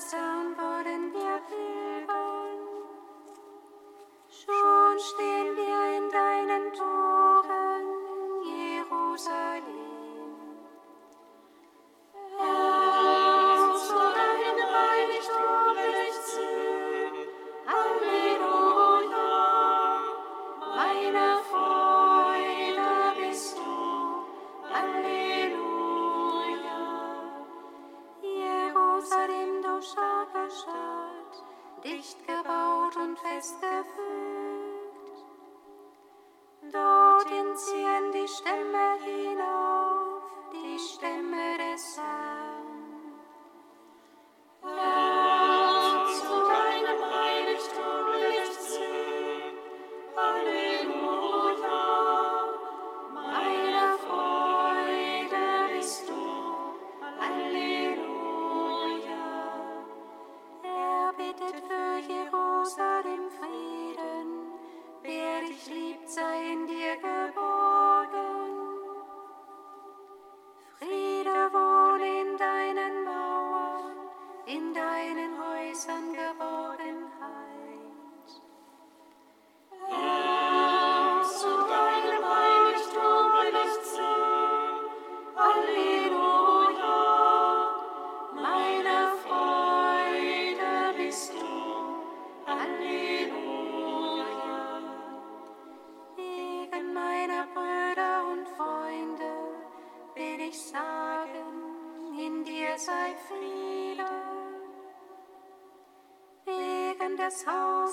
Haus des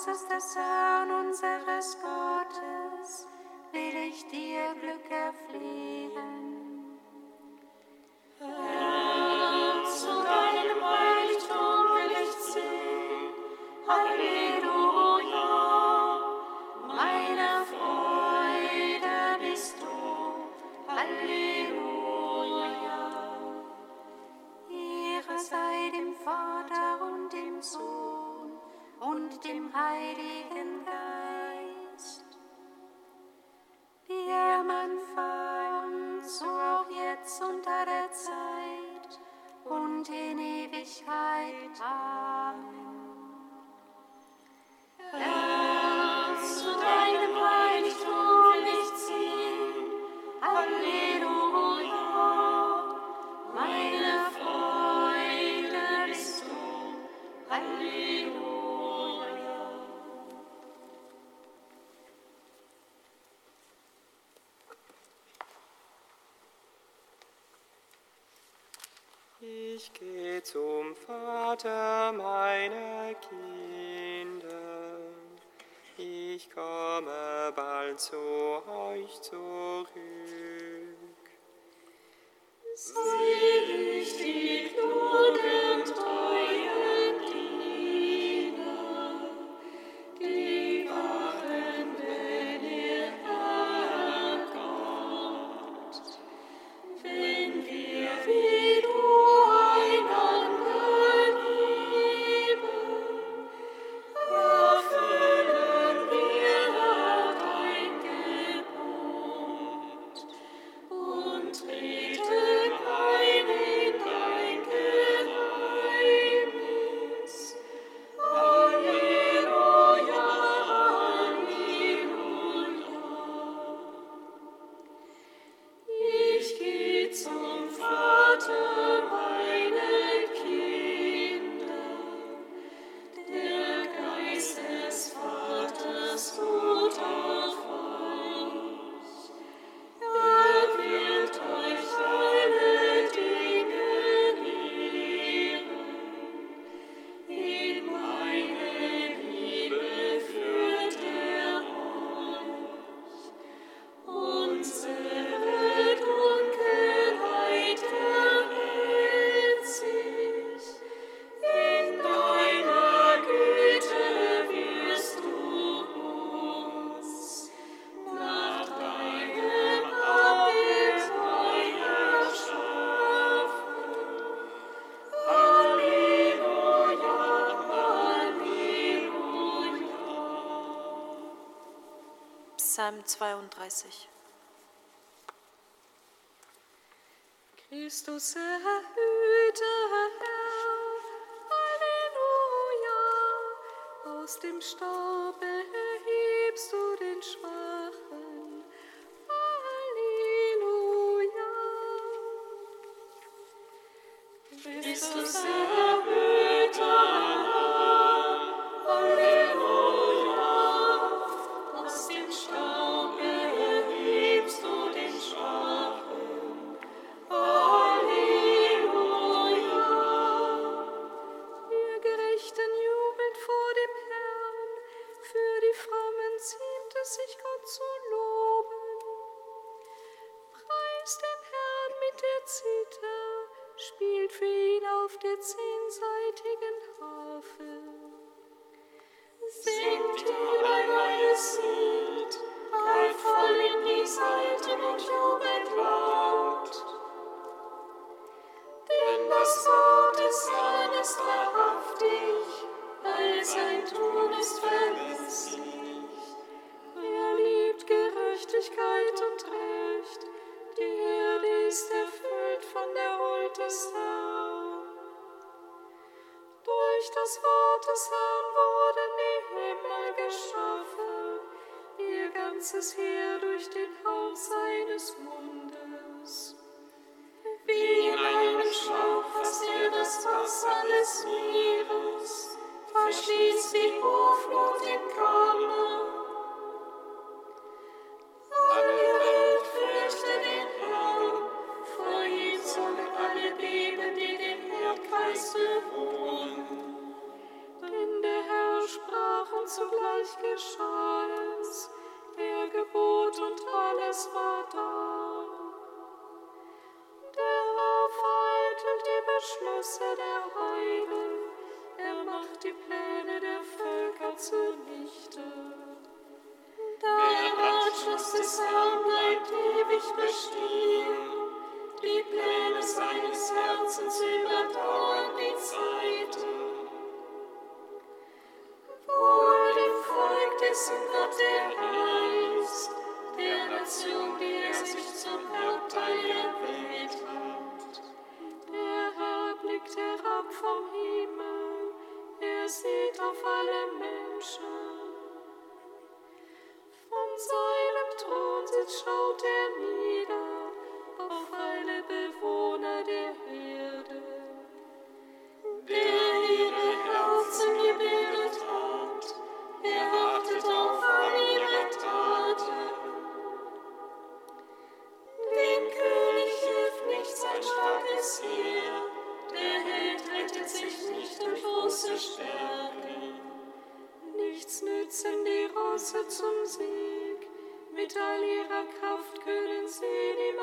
Hauses des Herrn unseres Gottes will ich dir Glück erfliehen. zu euch zurück. Sie Psalm 32. Christus erhöhte Herr, Halleluja, aus dem Staube erhebst du den Schwachen, Halleluja. Christus erhöhte des Wie in einem Schlauch fasst er das Wasser des Meeres, verschließt die Hoffnung im Kammer. Beschlüsse der Heiden, er macht die Pläne der Völker zunichte. Der Ratschluss des Herrn bleibt ewig bestehen, die Pläne seines Herzens überdauern die Zeiten. Wohl dem Volk, dessen Gott er ist, der Nation, die er sich zum Erdteil erwählt. vom Himmel, er sieht auf alle Menschen. Von seinem Thron sitzt, schaut er nieder auf alle Menschen.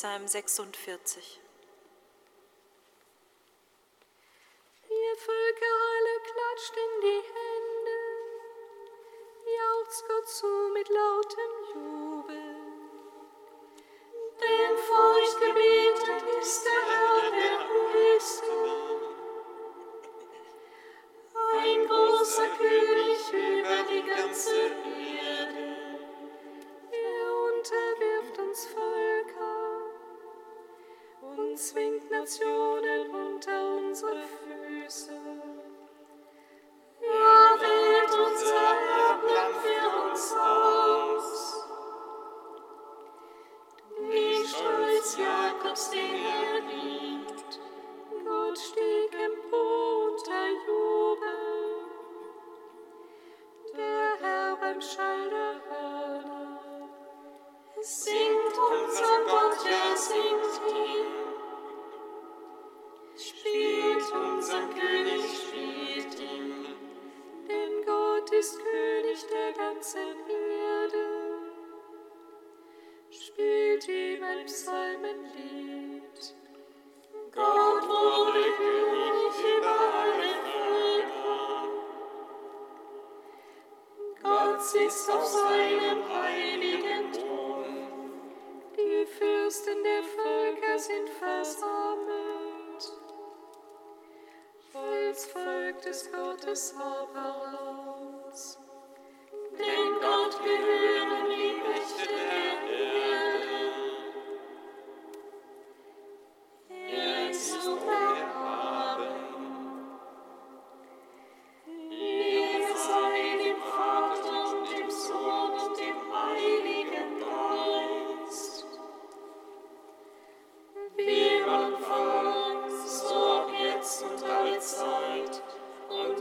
Psalm 46.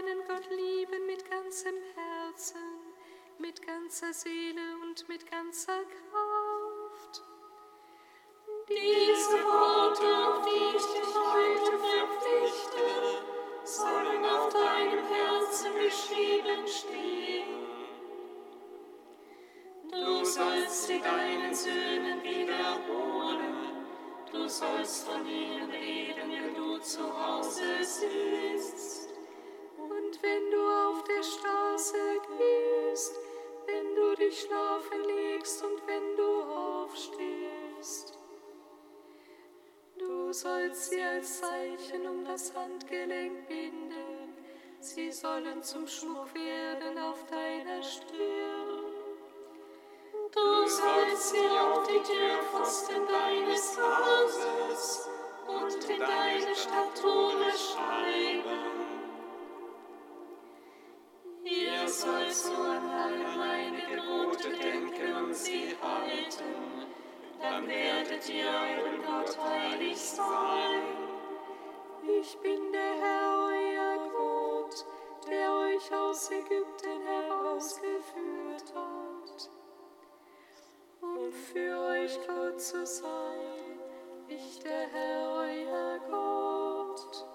deinen Gott, lieben mit ganzem Herzen, mit ganzer Seele und mit ganzer Kraft. Diese Worte, auf die ich dich heute verpflichte, sollen auf deinem Herzen geschrieben stehen. Du sollst sie deinen Söhnen wiederholen, du sollst von ihnen sollst sie als Zeichen um das Handgelenk binden, sie sollen zum Schmuck werden auf deiner Stirn. Du sollst sie auf die Türpfosten deines Hauses und in deine Stadttore schreiben. Ihr sollt so an alle meine Gebote denken und sie halten, dann werdet ihr eurem Gott heilig sein. Ich bin der Herr, euer Gott, der euch aus Ägypten herausgeführt hat. Um für euch Gott zu sein, ich der Herr, euer Gott.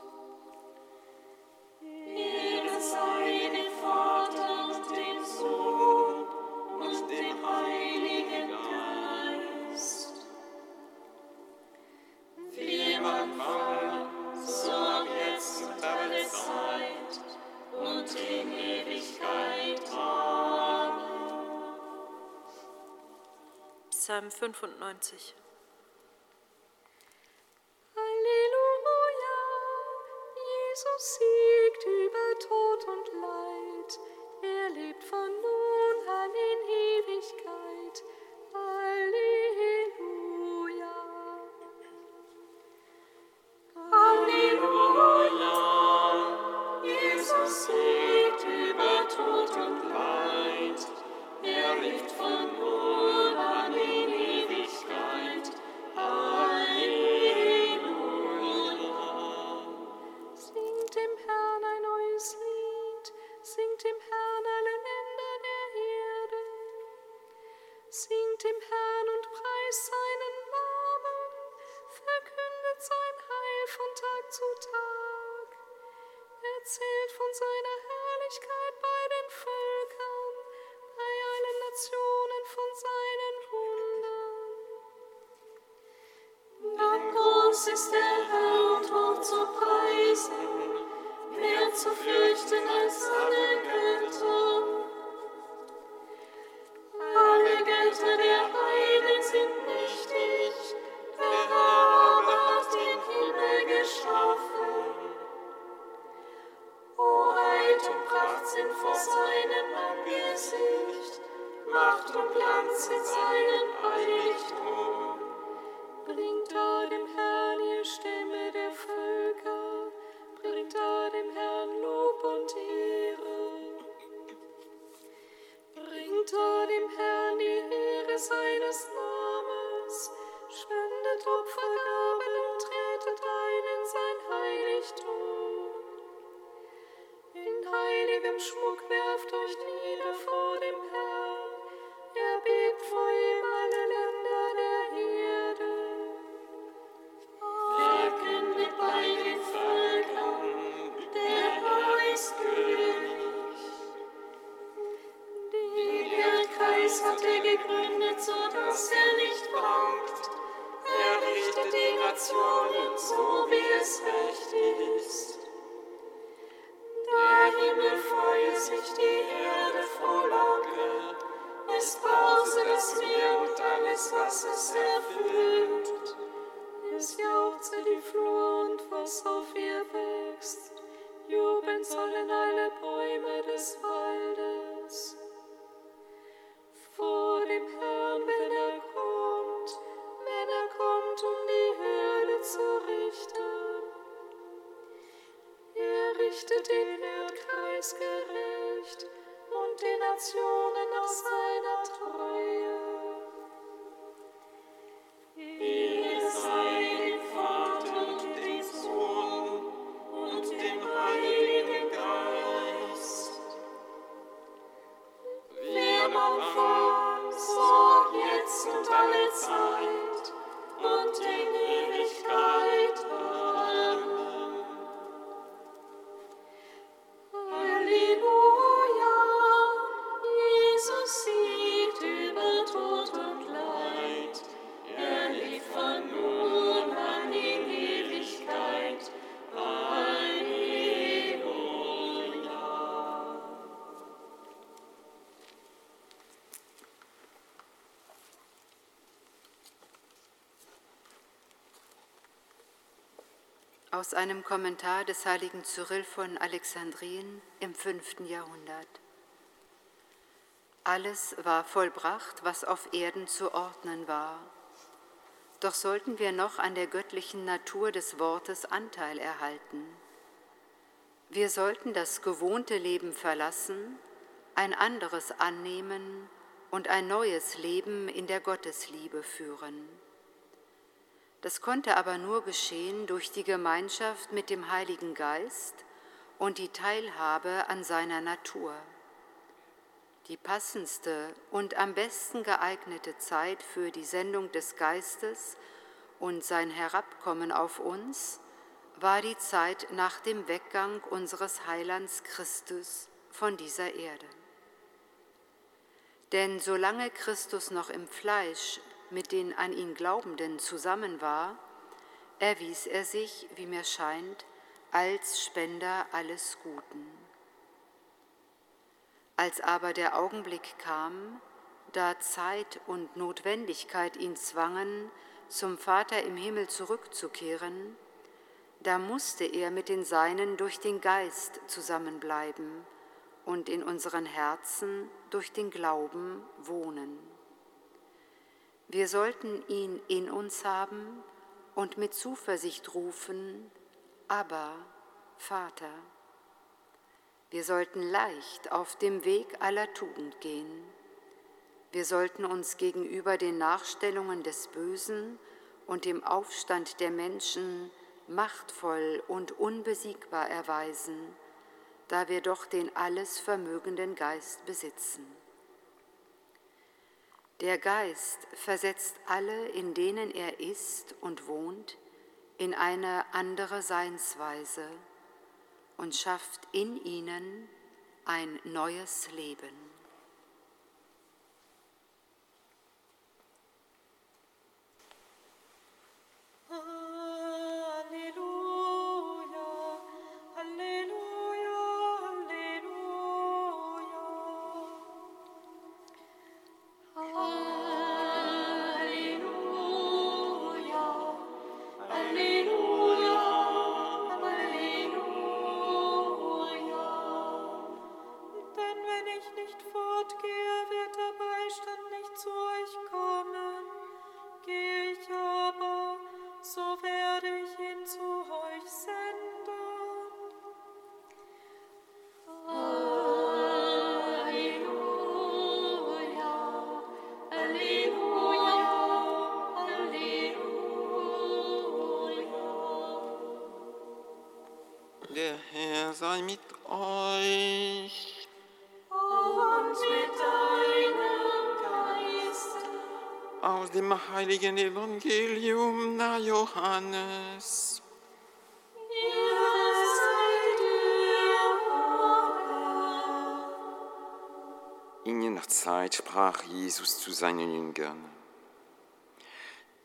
95. Singt dem Herrn und preist seinen Namen, verkündet sein Heil von Tag zu Tag. Erzählt von seiner Herrlichkeit bei den Völkern, bei allen Nationen von seinen Wundern. Denn groß ist der Gericht und die Nationen nach seiner Treue. Aus einem Kommentar des heiligen Cyrill von Alexandrien im 5. Jahrhundert. Alles war vollbracht, was auf Erden zu ordnen war. Doch sollten wir noch an der göttlichen Natur des Wortes Anteil erhalten. Wir sollten das gewohnte Leben verlassen, ein anderes annehmen und ein neues Leben in der Gottesliebe führen. Das konnte aber nur geschehen durch die Gemeinschaft mit dem Heiligen Geist und die Teilhabe an seiner Natur. Die passendste und am besten geeignete Zeit für die Sendung des Geistes und sein Herabkommen auf uns war die Zeit nach dem Weggang unseres Heilands Christus von dieser Erde. Denn solange Christus noch im Fleisch mit den an ihn Glaubenden zusammen war, erwies er sich, wie mir scheint, als Spender alles Guten. Als aber der Augenblick kam, da Zeit und Notwendigkeit ihn zwangen, zum Vater im Himmel zurückzukehren, da musste er mit den Seinen durch den Geist zusammenbleiben und in unseren Herzen durch den Glauben wohnen. Wir sollten ihn in uns haben und mit Zuversicht rufen, aber Vater. Wir sollten leicht auf dem Weg aller Tugend gehen. Wir sollten uns gegenüber den Nachstellungen des Bösen und dem Aufstand der Menschen machtvoll und unbesiegbar erweisen, da wir doch den alles vermögenden Geist besitzen. Der Geist versetzt alle, in denen er ist und wohnt, in eine andere Seinsweise und schafft in ihnen ein neues Leben. Halleluja, heiligen Evangelium nach Johannes. In jener Zeit sprach Jesus zu seinen Jüngern,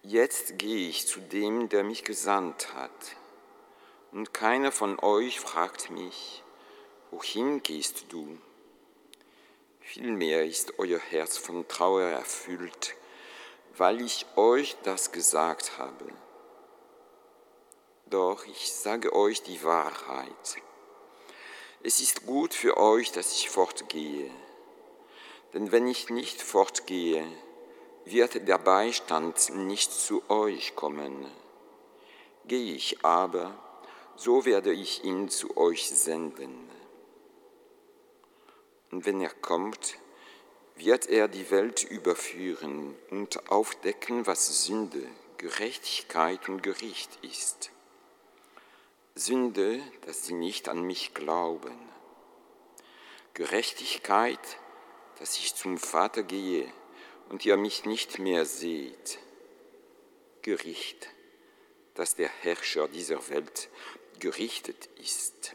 Jetzt gehe ich zu dem, der mich gesandt hat, und keiner von euch fragt mich, wohin gehst du? Vielmehr ist euer Herz von Trauer erfüllt, weil ich euch das gesagt habe. Doch ich sage euch die Wahrheit. Es ist gut für euch, dass ich fortgehe. Denn wenn ich nicht fortgehe, wird der Beistand nicht zu euch kommen. Gehe ich aber, so werde ich ihn zu euch senden. Und wenn er kommt, wird er die Welt überführen und aufdecken, was Sünde, Gerechtigkeit und Gericht ist. Sünde, dass sie nicht an mich glauben. Gerechtigkeit, dass ich zum Vater gehe und ihr mich nicht mehr seht. Gericht, dass der Herrscher dieser Welt gerichtet ist.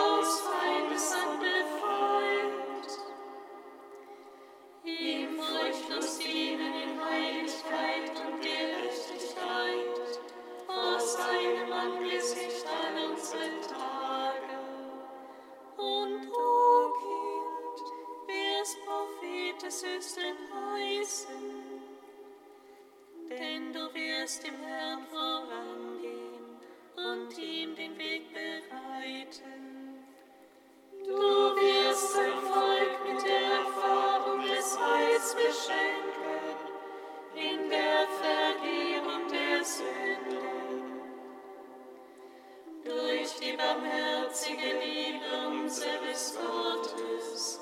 Höchsten heißen, denn du wirst dem Herrn vorangehen und ihm den Weg bereiten. Du wirst sein Volk mit der Erfahrung des Heils beschenken, in der Vergebung der Sünden. Durch die barmherzige Liebe unseres Gottes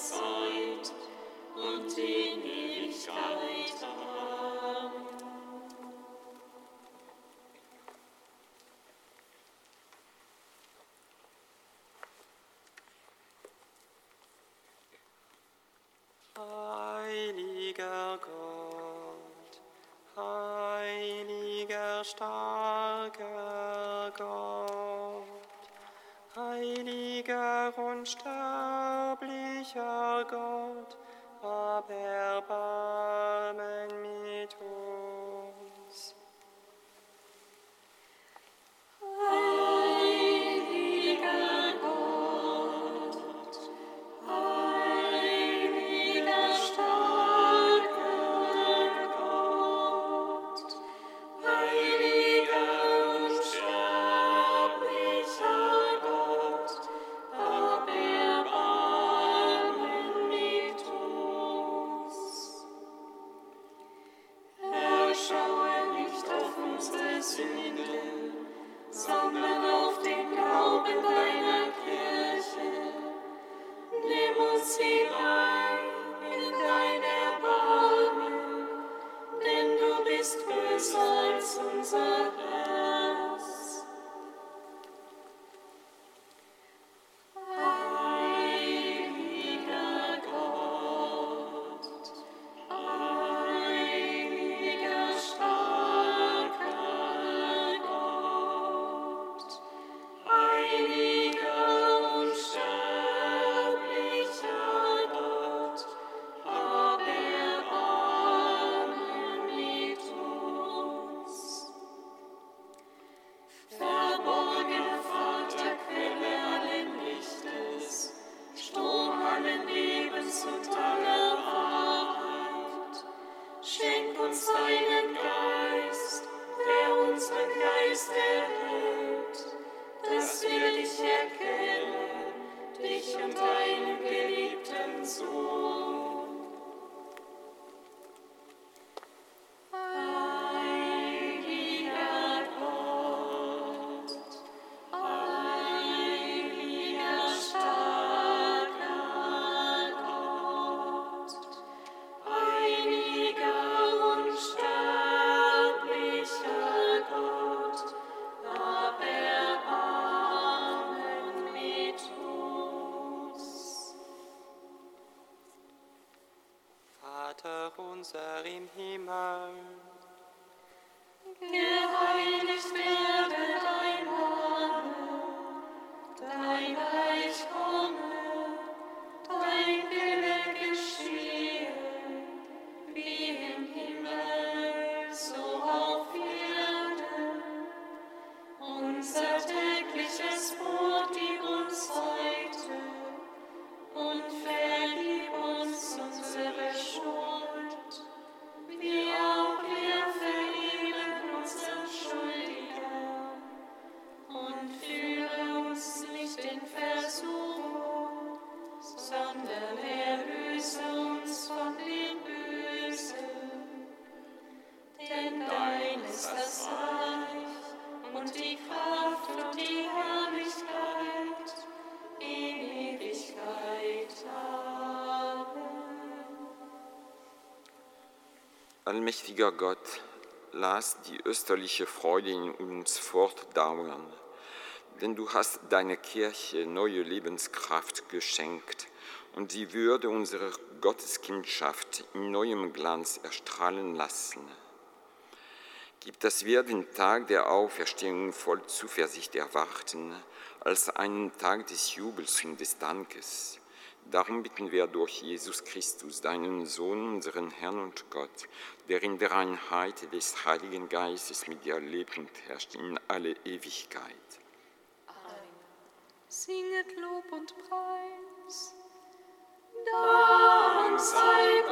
Zeit und in Ewigkeit. Amen. Heiliger Gott, heiliger starker Gott, heiliger unsterblicher Gott, hab Erbarmen mit Allmächtiger Gott, lass die österliche Freude in uns fortdauern, denn du hast deiner Kirche neue Lebenskraft geschenkt und die Würde unserer Gotteskindschaft in neuem Glanz erstrahlen lassen. Gib, dass wir den Tag der Auferstehung voll Zuversicht erwarten, als einen Tag des Jubels und des Dankes. Darum bitten wir durch Jesus Christus, deinen Sohn, unseren Herrn und Gott, der in der Einheit des Heiligen Geistes mit dir lebt und herrscht in alle Ewigkeit. Singet Lob und Preis. Dank sei